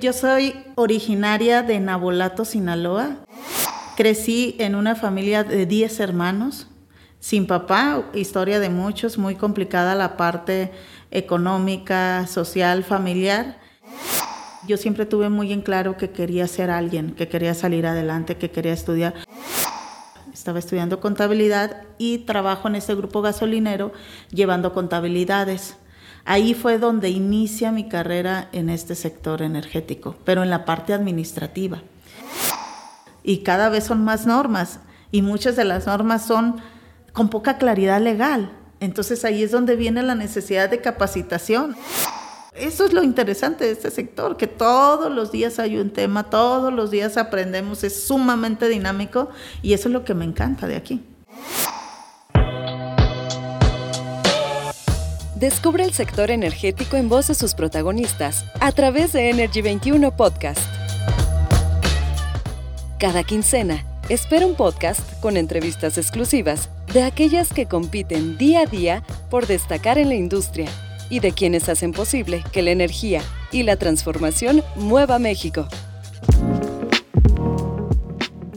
Yo soy originaria de Nabolato, Sinaloa. Crecí en una familia de 10 hermanos, sin papá, historia de muchos, muy complicada la parte económica, social, familiar. Yo siempre tuve muy en claro que quería ser alguien, que quería salir adelante, que quería estudiar. Estaba estudiando contabilidad y trabajo en este grupo gasolinero llevando contabilidades. Ahí fue donde inicia mi carrera en este sector energético, pero en la parte administrativa. Y cada vez son más normas y muchas de las normas son con poca claridad legal. Entonces ahí es donde viene la necesidad de capacitación. Eso es lo interesante de este sector, que todos los días hay un tema, todos los días aprendemos, es sumamente dinámico y eso es lo que me encanta de aquí. Descubre el sector energético en voz de sus protagonistas a través de Energy 21 Podcast. Cada quincena, espera un podcast con entrevistas exclusivas de aquellas que compiten día a día por destacar en la industria y de quienes hacen posible que la energía y la transformación mueva México.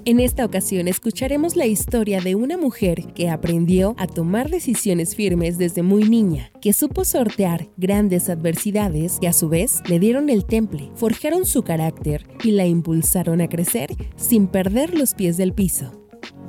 En esta ocasión escucharemos la historia de una mujer que aprendió a tomar decisiones firmes desde muy niña, que supo sortear grandes adversidades que a su vez le dieron el temple, forjaron su carácter y la impulsaron a crecer sin perder los pies del piso.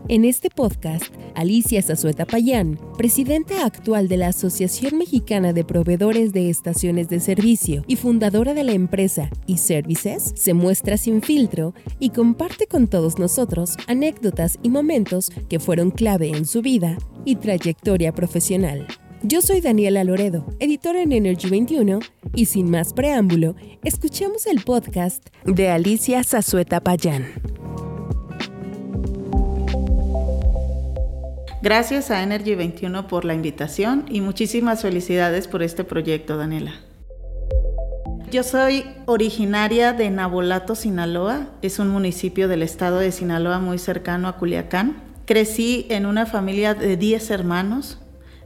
En este podcast, Alicia Zazueta Payán, presidenta actual de la Asociación Mexicana de Proveedores de Estaciones de Servicio y fundadora de la empresa eServices, se muestra sin filtro y comparte con todos nosotros anécdotas y momentos que fueron clave en su vida y trayectoria profesional. Yo soy Daniela Loredo, editora en Energy 21, y sin más preámbulo, escuchemos el podcast de Alicia Zazueta Payán. Gracias a Energy 21 por la invitación y muchísimas felicidades por este proyecto, Daniela. Yo soy originaria de Nabolato, Sinaloa. Es un municipio del estado de Sinaloa muy cercano a Culiacán. Crecí en una familia de 10 hermanos,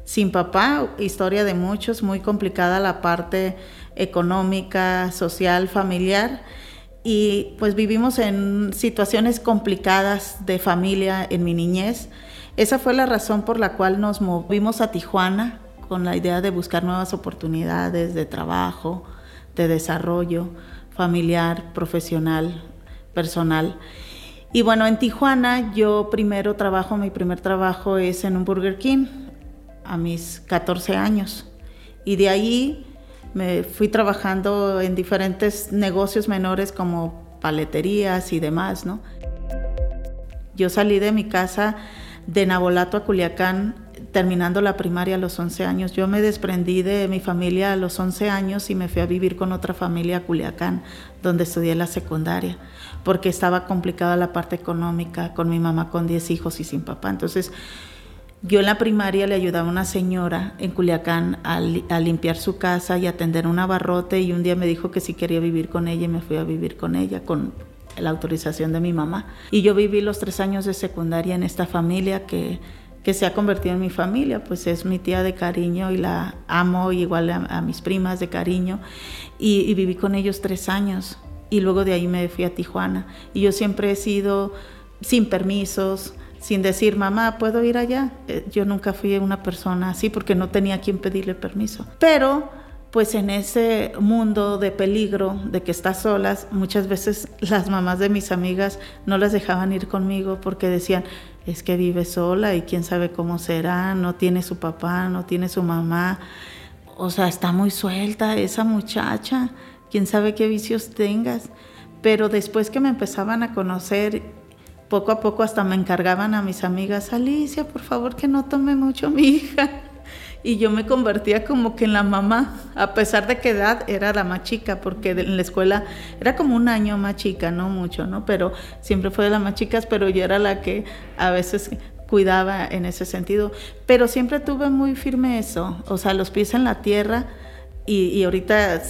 sin papá, historia de muchos, muy complicada la parte económica, social, familiar. Y pues vivimos en situaciones complicadas de familia en mi niñez. Esa fue la razón por la cual nos movimos a Tijuana con la idea de buscar nuevas oportunidades de trabajo, de desarrollo familiar, profesional, personal. Y bueno, en Tijuana yo primero trabajo, mi primer trabajo es en un Burger King a mis 14 años. Y de ahí me fui trabajando en diferentes negocios menores como paleterías y demás, ¿no? Yo salí de mi casa de Nabolato a Culiacán terminando la primaria a los 11 años. Yo me desprendí de mi familia a los 11 años y me fui a vivir con otra familia a Culiacán, donde estudié la secundaria, porque estaba complicada la parte económica, con mi mamá con 10 hijos y sin papá. Entonces, yo en la primaria le ayudaba a una señora en Culiacán a, limpiar su casa y atender un abarrote y un día me dijo que si quería vivir con ella y me fui a vivir con ella, con la autorización de mi mamá. Y yo viví los tres años de secundaria en esta familia que, que se ha convertido en mi familia, pues es mi tía de cariño y la amo igual a, mis primas de cariño. Y, viví con ellos tres años y luego de ahí me fui a Tijuana. Y yo siempre he sido sin permisos, sin decir, mamá, ¿puedo ir allá? Eh, yo nunca fui una persona así porque no tenía quien pedirle permiso. Pero pues en ese mundo de peligro, de que estás solas, muchas veces las mamás de mis amigas no las dejaban ir conmigo porque decían, es que vive sola y quién sabe cómo será, no tiene su papá, no tiene su mamá, o sea, está muy suelta esa muchacha, quién sabe qué vicios tengas. Pero después que me empezaban a conocer, poco a poco hasta me encargaban a mis amigas, Alicia, por favor que no tome mucho mi hija y yo me convertía como que en la mamá, a pesar de que edad era la más chica, porque en la escuela era como un año más chica, no mucho, ¿no? Pero siempre fue de las más chicas, pero yo era la que a veces cuidaba en ese sentido. Pero siempre tuve muy firme eso, o sea, los pies en la tierra y, y ahorita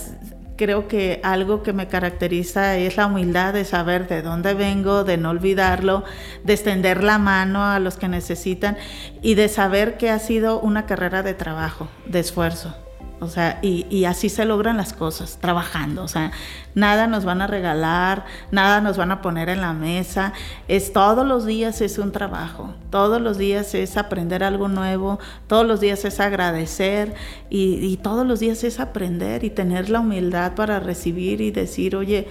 creo que algo que me caracteriza es la humildad de saber de dónde vengo, de no olvidarlo, de extender la mano a los que necesitan y de saber que ha sido una carrera de trabajo, de esfuerzo. O sea, y, así se logran las cosas, trabajando. O sea, nada nos van a regalar, nada nos van a poner en la mesa. Es todos los días es un trabajo, todos los días es aprender algo nuevo, todos los días es agradecer y, todos los días es aprender y tener la humildad para recibir y decir, oye,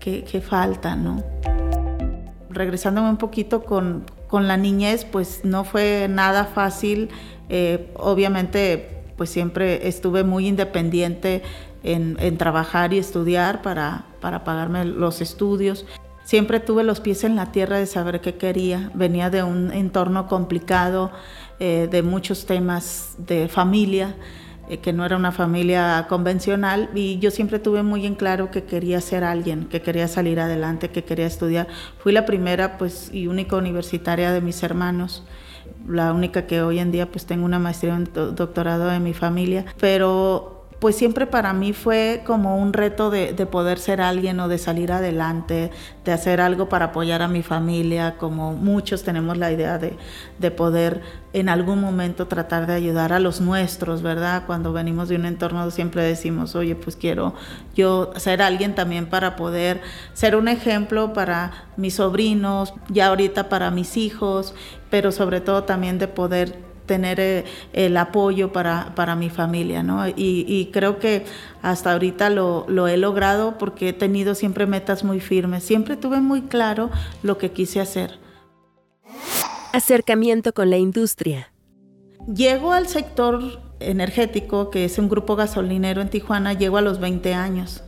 qué, falta, ¿no? Regresándome un poquito con, la niñez, pues no fue nada fácil. Eh, obviamente pues siempre estuve muy independiente en, trabajar y estudiar para, para pagarme los estudios. Siempre tuve los pies en la tierra de saber qué quería. Venía de un entorno complicado, eh, de muchos temas de familia, eh, que no era una familia convencional, y yo siempre tuve muy en claro que quería ser alguien, que quería salir adelante, que quería estudiar. Fui la primera pues, y única universitaria de mis hermanos la única que hoy en día pues tengo una maestría un doctorado en mi familia, pero pues siempre para mí fue como un reto de, poder ser alguien o de salir adelante, de hacer algo para apoyar a mi familia, como muchos tenemos la idea de, de, poder en algún momento tratar de ayudar a los nuestros, ¿verdad? Cuando venimos de un entorno siempre decimos, oye, pues quiero yo ser alguien también para poder ser un ejemplo para mis sobrinos, ya ahorita para mis hijos, pero sobre todo también de poder tener eh, el apoyo para, para, mi familia, ¿no? Y, creo que hasta ahorita lo, lo, he logrado porque he tenido siempre metas muy firmes, siempre tuve muy claro lo que quise hacer. Acercamiento con la industria. Llego al sector energético, que es un grupo gasolinero en Tijuana, llego a los 20 años.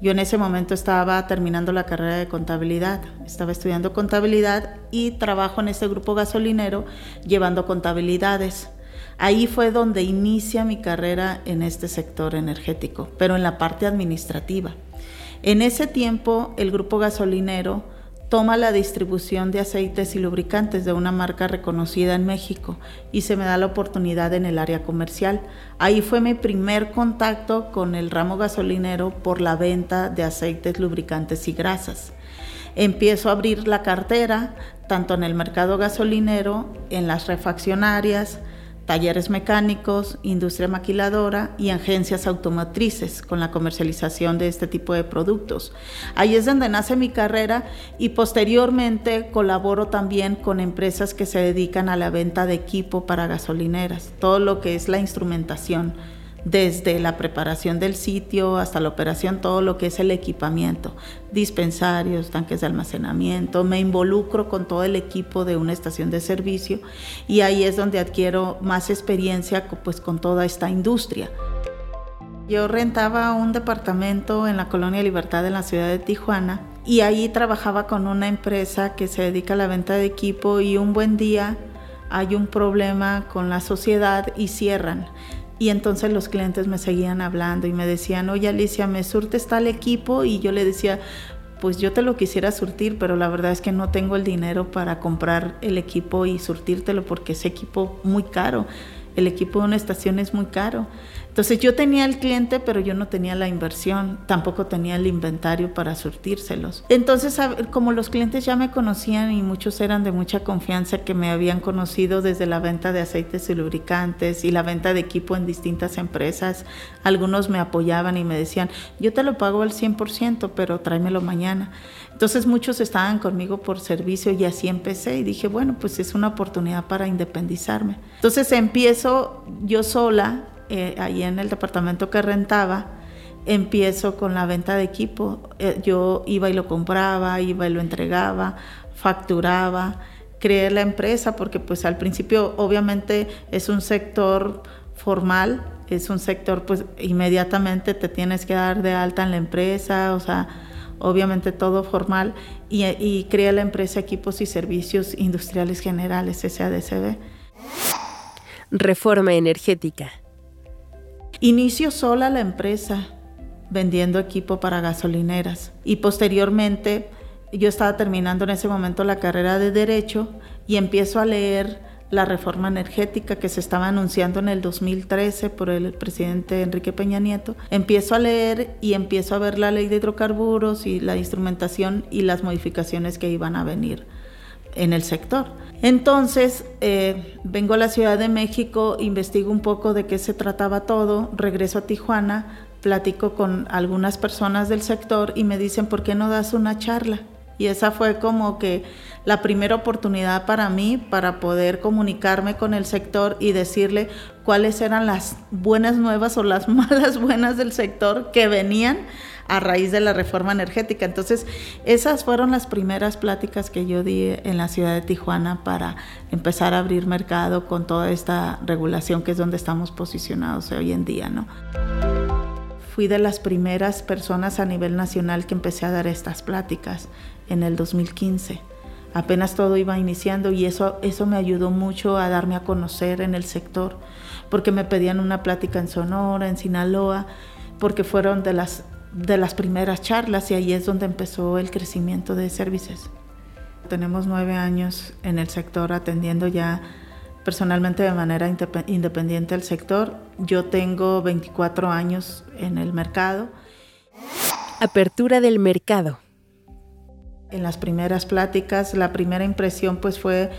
Yo en ese momento estaba terminando la carrera de contabilidad, estaba estudiando contabilidad y trabajo en ese grupo gasolinero llevando contabilidades. Ahí fue donde inicia mi carrera en este sector energético, pero en la parte administrativa. En ese tiempo el grupo gasolinero toma la distribución de aceites y lubricantes de una marca reconocida en México y se me da la oportunidad en el área comercial. Ahí fue mi primer contacto con el ramo gasolinero por la venta de aceites, lubricantes y grasas. Empiezo a abrir la cartera tanto en el mercado gasolinero, en las refaccionarias, talleres mecánicos, industria maquiladora y agencias automotrices con la comercialización de este tipo de productos. Ahí es donde nace mi carrera y posteriormente colaboro también con empresas que se dedican a la venta de equipo para gasolineras, todo lo que es la instrumentación desde la preparación del sitio hasta la operación, todo lo que es el equipamiento, dispensarios, tanques de almacenamiento, me involucro con todo el equipo de una estación de servicio y ahí es donde adquiero más experiencia pues, con toda esta industria. Yo rentaba un departamento en la colonia Libertad en la ciudad de Tijuana y ahí trabajaba con una empresa que se dedica a la venta de equipo y un buen día hay un problema con la sociedad y cierran. Y entonces los clientes me seguían hablando y me decían, oye Alicia, me surtes tal equipo y yo le decía, pues yo te lo quisiera surtir, pero la verdad es que no tengo el dinero para comprar el equipo y surtírtelo porque es equipo muy caro. El equipo de una estación es muy caro. Entonces yo tenía el cliente, pero yo no tenía la inversión, tampoco tenía el inventario para surtírselos. Entonces, como los clientes ya me conocían y muchos eran de mucha confianza que me habían conocido desde la venta de aceites y lubricantes y la venta de equipo en distintas empresas, algunos me apoyaban y me decían, yo te lo pago al 100%, pero tráemelo mañana. Entonces muchos estaban conmigo por servicio y así empecé y dije, bueno, pues es una oportunidad para independizarme. Entonces empiezo yo sola eh, ahí en el departamento que rentaba, empiezo con la venta de equipo. Eh, yo iba y lo compraba, iba y lo entregaba, facturaba, creé la empresa porque pues al principio obviamente es un sector formal, es un sector pues inmediatamente te tienes que dar de alta en la empresa, o sea, obviamente todo formal y, y creé la empresa Equipos y Servicios Industriales Generales, SADCB. Reforma energética. Inicio sola la empresa vendiendo equipo para gasolineras y posteriormente yo estaba terminando en ese momento la carrera de derecho y empiezo a leer la reforma energética que se estaba anunciando en el 2013 por el presidente Enrique Peña Nieto. Empiezo a leer y empiezo a ver la ley de hidrocarburos y la instrumentación y las modificaciones que iban a venir en el sector. Entonces, eh, vengo a la Ciudad de México, investigo un poco de qué se trataba todo, regreso a Tijuana, platico con algunas personas del sector y me dicen, ¿por qué no das una charla? Y esa fue como que la primera oportunidad para mí para poder comunicarme con el sector y decirle cuáles eran las buenas nuevas o las malas buenas del sector que venían a raíz de la reforma energética. Entonces, esas fueron las primeras pláticas que yo di en la ciudad de Tijuana para empezar a abrir mercado con toda esta regulación que es donde estamos posicionados hoy en día, ¿no? Fui de las primeras personas a nivel nacional que empecé a dar estas pláticas en el 2015 apenas todo iba iniciando y eso, eso me ayudó mucho a darme a conocer en el sector, porque me pedían una plática en Sonora, en Sinaloa, porque fueron de las de las primeras charlas y ahí es donde empezó el crecimiento de servicios. Tenemos nueve años en el sector atendiendo ya personalmente de manera independiente al sector. Yo tengo 24 años en el mercado. Apertura del mercado. En las primeras pláticas, la primera impresión pues fue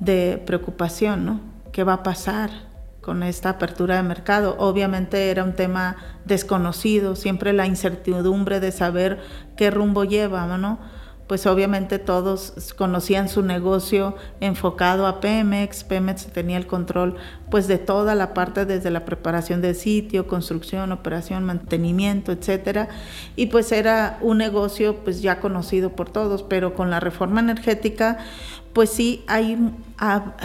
de preocupación, ¿no? ¿Qué va a pasar? Con esta apertura de mercado. Obviamente era un tema desconocido, siempre la incertidumbre de saber qué rumbo lleva, ¿no? Pues obviamente todos conocían su negocio enfocado a Pemex, Pemex tenía el control pues de toda la parte desde la preparación del sitio, construcción, operación, mantenimiento, etcétera, y pues era un negocio pues ya conocido por todos, pero con la reforma energética pues sí hay,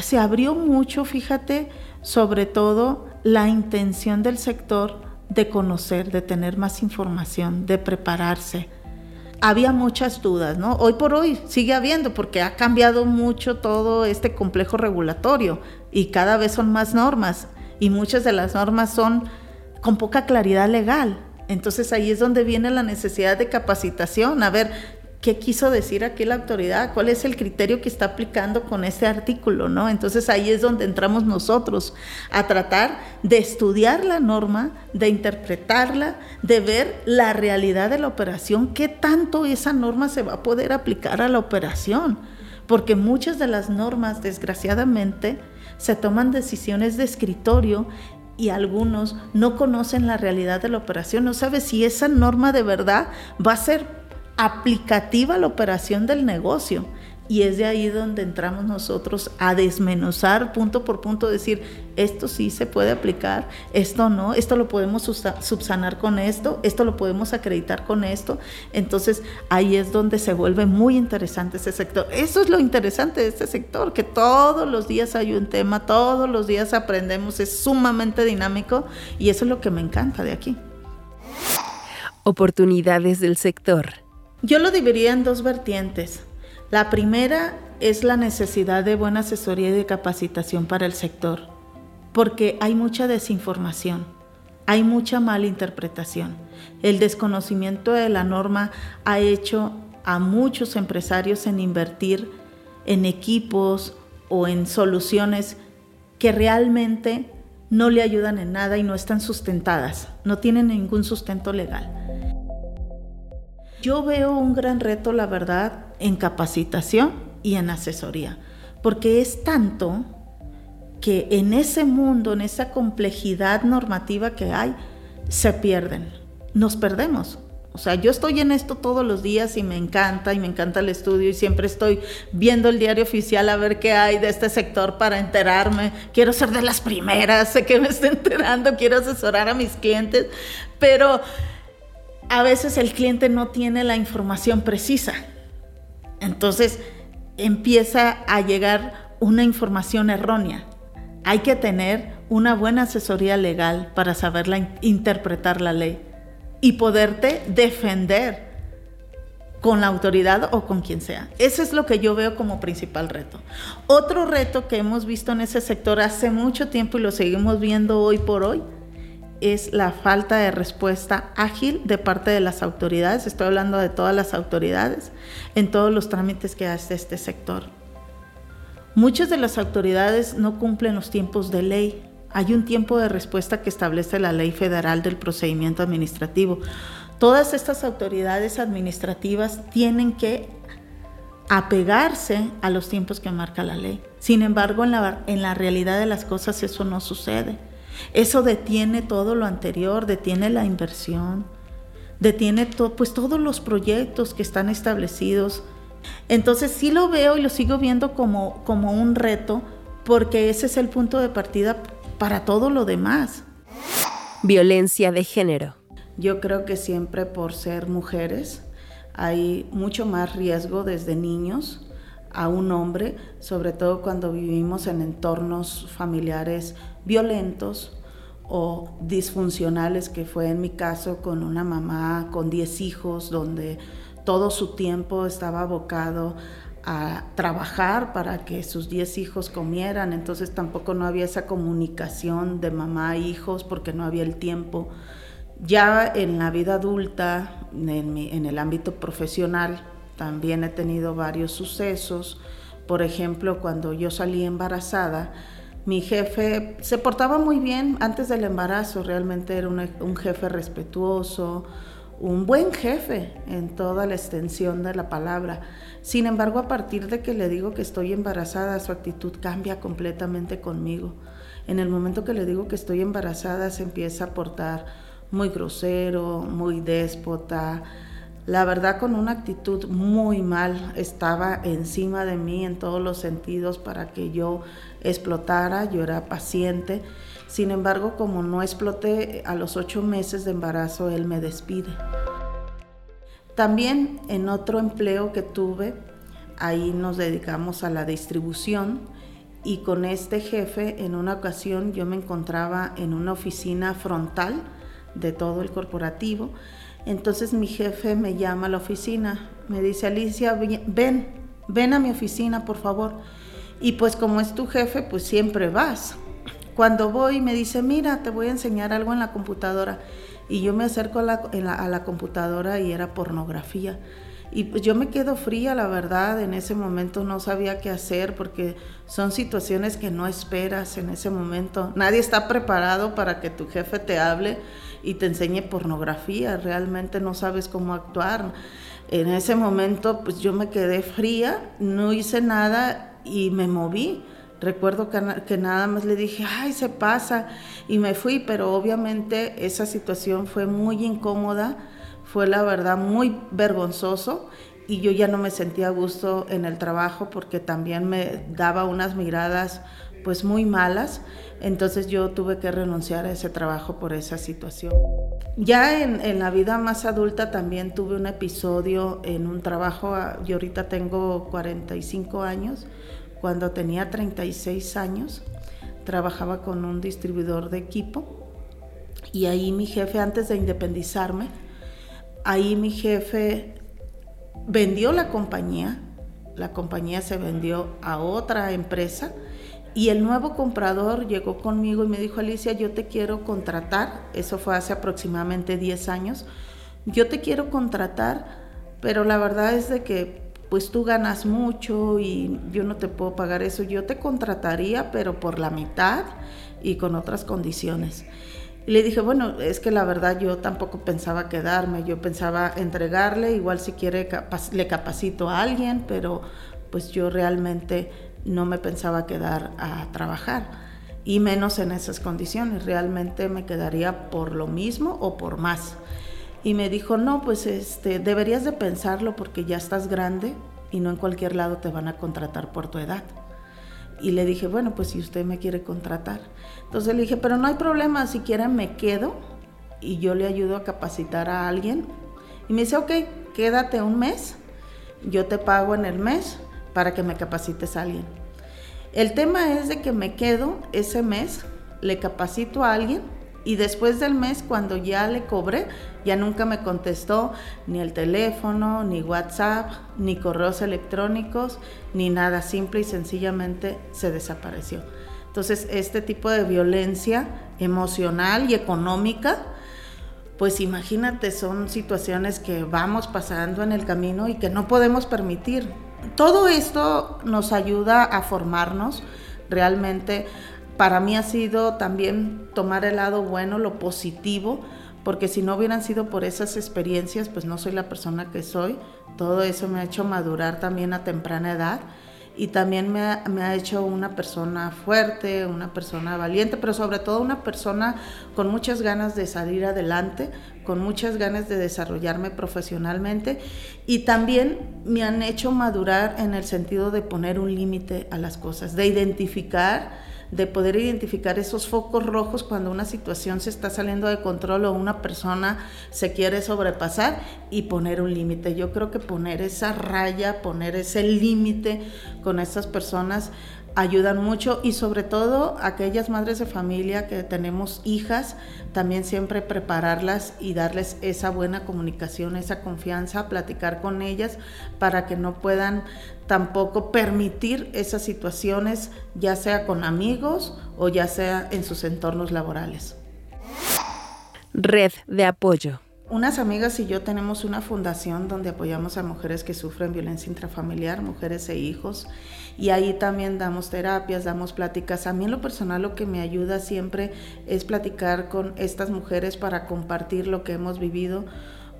se abrió mucho, fíjate, sobre todo la intención del sector de conocer, de tener más información, de prepararse. Había muchas dudas, ¿no? Hoy por hoy sigue habiendo porque ha cambiado mucho todo este complejo regulatorio y cada vez son más normas y muchas de las normas son con poca claridad legal. Entonces ahí es donde viene la necesidad de capacitación. A ver, qué quiso decir aquí la autoridad, cuál es el criterio que está aplicando con ese artículo, ¿no? Entonces ahí es donde entramos nosotros a tratar de estudiar la norma, de interpretarla, de ver la realidad de la operación, qué tanto esa norma se va a poder aplicar a la operación, porque muchas de las normas, desgraciadamente, se toman decisiones de escritorio y algunos no conocen la realidad de la operación, no sabe si esa norma de verdad va a ser aplicativa la operación del negocio. Y es de ahí donde entramos nosotros a desmenuzar punto por punto, decir, esto sí se puede aplicar, esto no, esto lo podemos subsanar con esto, esto lo podemos acreditar con esto. Entonces ahí es donde se vuelve muy interesante ese sector. Eso es lo interesante de este sector, que todos los días hay un tema, todos los días aprendemos, es sumamente dinámico y eso es lo que me encanta de aquí. Oportunidades del sector. Yo lo dividiría en dos vertientes. La primera es la necesidad de buena asesoría y de capacitación para el sector, porque hay mucha desinformación, hay mucha mala interpretación. El desconocimiento de la norma ha hecho a muchos empresarios en invertir en equipos o en soluciones que realmente no le ayudan en nada y no están sustentadas, no tienen ningún sustento legal. Yo veo un gran reto, la verdad, en capacitación y en asesoría, porque es tanto que en ese mundo, en esa complejidad normativa que hay, se pierden, nos perdemos. O sea, yo estoy en esto todos los días y me encanta y me encanta el estudio y siempre estoy viendo el diario oficial a ver qué hay de este sector para enterarme. Quiero ser de las primeras, sé que me estoy enterando, quiero asesorar a mis clientes, pero a veces el cliente no tiene la información precisa. Entonces empieza a llegar una información errónea. Hay que tener una buena asesoría legal para saber interpretar la ley y poderte defender con la autoridad o con quien sea. Eso es lo que yo veo como principal reto. Otro reto que hemos visto en ese sector hace mucho tiempo y lo seguimos viendo hoy por hoy es la falta de respuesta ágil de parte de las autoridades, estoy hablando de todas las autoridades, en todos los trámites que hace este sector. Muchas de las autoridades no cumplen los tiempos de ley. Hay un tiempo de respuesta que establece la ley federal del procedimiento administrativo. Todas estas autoridades administrativas tienen que apegarse a los tiempos que marca la ley. Sin embargo, en la, en la realidad de las cosas eso no sucede. Eso detiene todo lo anterior, detiene la inversión, detiene pues todos los proyectos que están establecidos. Entonces sí lo veo y lo sigo viendo como, como un reto porque ese es el punto de partida para todo lo demás. Violencia de género. Yo creo que siempre por ser mujeres hay mucho más riesgo desde niños a un hombre, sobre todo cuando vivimos en entornos familiares violentos o disfuncionales, que fue en mi caso con una mamá con 10 hijos, donde todo su tiempo estaba abocado a trabajar para que sus 10 hijos comieran, entonces tampoco no había esa comunicación de mamá e hijos porque no había el tiempo. Ya en la vida adulta, en, el ámbito profesional, también he tenido varios sucesos. Por ejemplo, cuando yo salí embarazada, mi jefe se portaba muy bien antes del embarazo, realmente era un jefe respetuoso, un buen jefe en toda la extensión de la palabra. Sin embargo, a partir de que le digo que estoy embarazada, su actitud cambia completamente conmigo. En el momento que le digo que estoy embarazada, se empieza a portar muy grosero, muy déspota, la verdad con una actitud muy mal, estaba encima de mí en todos los sentidos para que yo explotara, yo era paciente. Sin embargo, como no exploté, a los ocho meses de embarazo él me despide. También en otro empleo que tuve, ahí nos dedicamos a la distribución y con este jefe en una ocasión yo me encontraba en una oficina frontal de todo el corporativo entonces mi jefe me llama a la oficina, me dice, Alicia, ven, ven a mi oficina, por favor. Y pues como es tu jefe, pues siempre vas. Cuando voy me dice, mira, te voy a enseñar algo en la computadora. Y yo me acerco a la, a la computadora y era pornografía. Y pues yo me quedo fría, la verdad, en ese momento no sabía qué hacer porque son situaciones que no esperas en ese momento. Nadie está preparado para que tu jefe te hable y te enseñe pornografía, realmente no sabes cómo actuar. En ese momento pues yo me quedé fría, no hice nada y me moví. Recuerdo que, nada más le dije, ay, se pasa, y me fui, pero obviamente esa situación fue muy incómoda, fue la verdad muy vergonzoso y yo ya no me sentía a gusto en el trabajo porque también me daba unas miradas pues muy malas, entonces yo tuve que renunciar a ese trabajo por esa situación. Ya en, la vida más adulta también tuve un episodio en un trabajo, ah, yo ahorita tengo 45 años, cuando tenía 36 años trabajaba con un distribuidor de equipo y ahí mi jefe, antes de independizarme, ahí mi jefe vendió la compañía, la compañía se vendió a otra empresa y el nuevo comprador llegó conmigo y me dijo, Alicia, yo te quiero contratar, eso fue hace aproximadamente 10 años, yo te quiero contratar, pero la verdad es de que pues tú ganas mucho y yo no te puedo pagar eso, yo te contrataría, pero por la mitad y con otras condiciones. Y le dije, bueno, es que la verdad yo tampoco pensaba quedarme, yo pensaba entregarle, igual si quiere le capacito a alguien, pero pues yo realmente no me pensaba quedar a trabajar y menos en esas condiciones. Realmente me quedaría por lo mismo o por más. Y me dijo, no, pues este, deberías de pensarlo porque ya estás grande y no en cualquier lado te van a contratar por tu edad. Y le dije, bueno, pues si usted me quiere contratar. Entonces le dije, pero no hay problema, si quieren me quedo y yo le ayudo a capacitar a alguien. Y me dice, ok, quédate un mes, yo te pago en el mes para que me capacites a alguien. El tema es de que me quedo ese mes, le capacito a alguien y después del mes, cuando ya le cobré, ya nunca me contestó ni el teléfono, ni WhatsApp, ni correos electrónicos, ni nada. Simple y sencillamente se desapareció. Entonces, este tipo de violencia emocional y económica, pues imagínate, son situaciones que vamos pasando en el camino y que no podemos permitir todo esto nos ayuda a formarnos realmente. Para mí ha sido también tomar el lado bueno, lo positivo, porque si no hubieran sido por esas experiencias, pues no soy la persona que soy. Todo eso me ha hecho madurar también a temprana edad y también me ha, hecho una persona fuerte, una persona valiente, pero sobre todo una persona con muchas ganas de salir adelante, con muchas ganas de desarrollarme profesionalmente y también me han hecho madurar en el sentido de poner un límite a las cosas, de identificar de poder identificar esos focos rojos cuando una situación se está saliendo de control o una persona se quiere sobrepasar y poner un límite. Yo creo que poner esa raya, poner ese límite con estas personas ayudan mucho y sobre todo aquellas madres de familia que tenemos hijas, también siempre prepararlas y darles esa buena comunicación, esa confianza, platicar con ellas para que no puedan tampoco permitir esas situaciones, ya sea con amigos o ya sea en sus entornos laborales. Red de apoyo. Unas amigas y yo tenemos una fundación donde apoyamos a mujeres que sufren violencia intrafamiliar, mujeres e hijos, y ahí también damos terapias, damos pláticas. A mí en lo personal lo que me ayuda siempre es platicar con estas mujeres para compartir lo que hemos vivido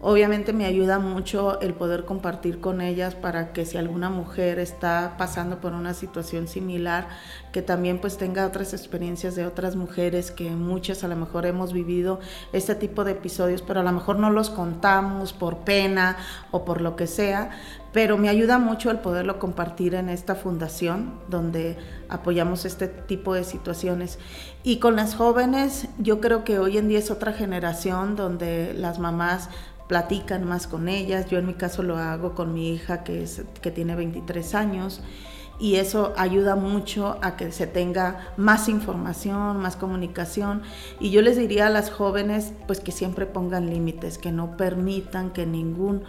Obviamente me ayuda mucho el poder compartir con ellas para que si alguna mujer está pasando por una situación similar, que también pues tenga otras experiencias de otras mujeres que muchas a lo mejor hemos vivido este tipo de episodios, pero a lo mejor no los contamos por pena o por lo que sea, pero me ayuda mucho el poderlo compartir en esta fundación donde apoyamos este tipo de situaciones. Y con las jóvenes, yo creo que hoy en día es otra generación donde las mamás platican más con ellas. Yo en mi caso lo hago con mi hija que, es, que tiene 23 años y eso ayuda mucho a que se tenga más información, más comunicación. Y yo les diría a las jóvenes pues que siempre pongan límites, que no permitan que ningún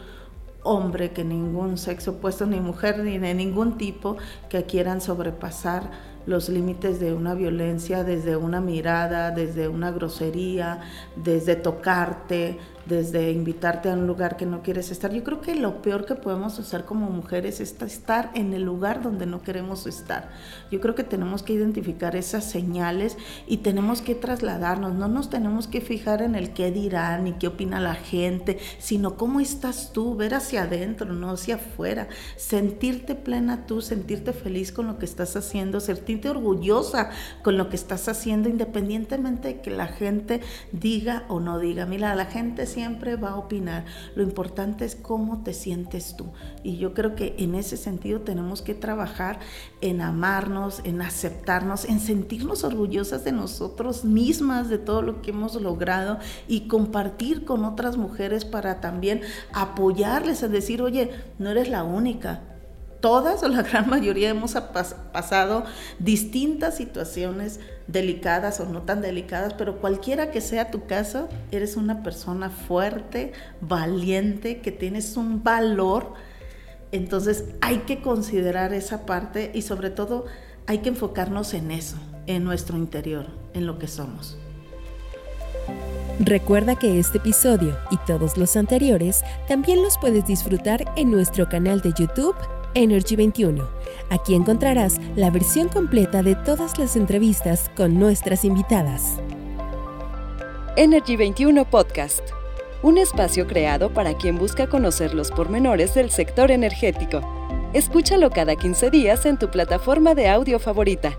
hombre, que ningún sexo opuesto, ni mujer, ni de ningún tipo, que quieran sobrepasar los límites de una violencia desde una mirada, desde una grosería, desde tocarte, desde invitarte a un lugar que no quieres estar. Yo creo que lo peor que podemos hacer como mujeres es estar en el lugar donde no queremos estar. Yo creo que tenemos que identificar esas señales y tenemos que trasladarnos. No nos tenemos que fijar en el qué dirán ni qué opina la gente, sino cómo estás tú, ver hacia adentro, no hacia afuera. Sentirte plena tú, sentirte feliz con lo que estás haciendo, sentirte orgullosa con lo que estás haciendo, independientemente de que la gente diga o no diga. Mira, la gente siempre va a opinar. Lo importante es cómo te sientes tú. Y yo creo que en ese sentido tenemos que trabajar en amarnos, en aceptarnos, en sentirnos orgullosas de nosotros mismas, de todo lo que hemos logrado y compartir con otras mujeres para también apoyarles a decir, oye, no eres la única todas o la gran mayoría hemos pasado distintas situaciones delicadas o no tan delicadas, pero cualquiera que sea tu caso, eres una persona fuerte, valiente, que tienes un valor. Entonces hay que considerar esa parte y sobre todo hay que enfocarnos en eso, en nuestro interior, en lo que somos. Recuerda que este episodio y todos los anteriores también los puedes disfrutar en nuestro canal de YouTube Energy 21. Aquí encontrarás la versión completa de todas las entrevistas con nuestras invitadas. Energy 21 Podcast. Un espacio creado para quien busca conocer los pormenores del sector energético. Escúchalo cada 15 días en tu plataforma de audio favorita.